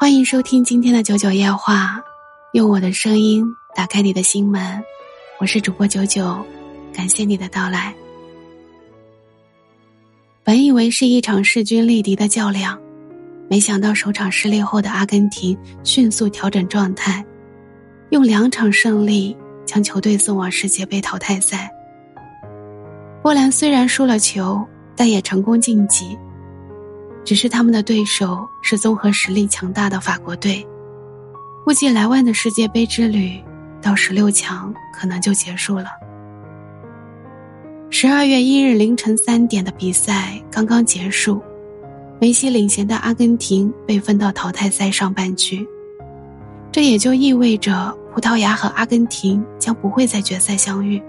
欢迎收听今天的九九夜话，用我的声音打开你的心门。我是主播九九，感谢你的到来。本以为是一场势均力敌的较量，没想到首场失利后的阿根廷迅速调整状态，用两场胜利将球队送往世界杯淘汰赛。波兰虽然输了球，但也成功晋级。只是他们的对手是综合实力强大的法国队，估计莱万的世界杯之旅到十六强可能就结束了。十二月一日凌晨三点的比赛刚刚结束，梅西领衔的阿根廷被分到淘汰赛上半区，这也就意味着葡萄牙和阿根廷将不会在决赛相遇。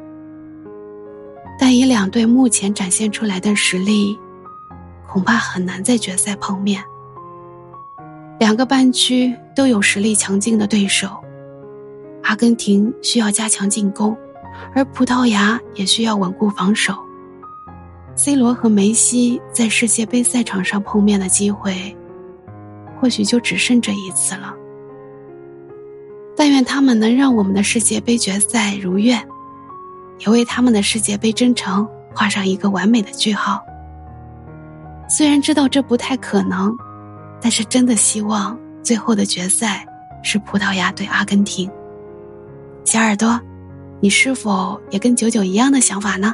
但以两队目前展现出来的实力。恐怕很难在决赛碰面。两个半区都有实力强劲的对手，阿根廷需要加强进攻，而葡萄牙也需要稳固防守。C 罗和梅西在世界杯赛场上碰面的机会，或许就只剩这一次了。但愿他们能让我们的世界杯决赛如愿，也为他们的世界杯征程画上一个完美的句号。虽然知道这不太可能，但是真的希望最后的决赛是葡萄牙对阿根廷。小耳朵，你是否也跟九九一样的想法呢？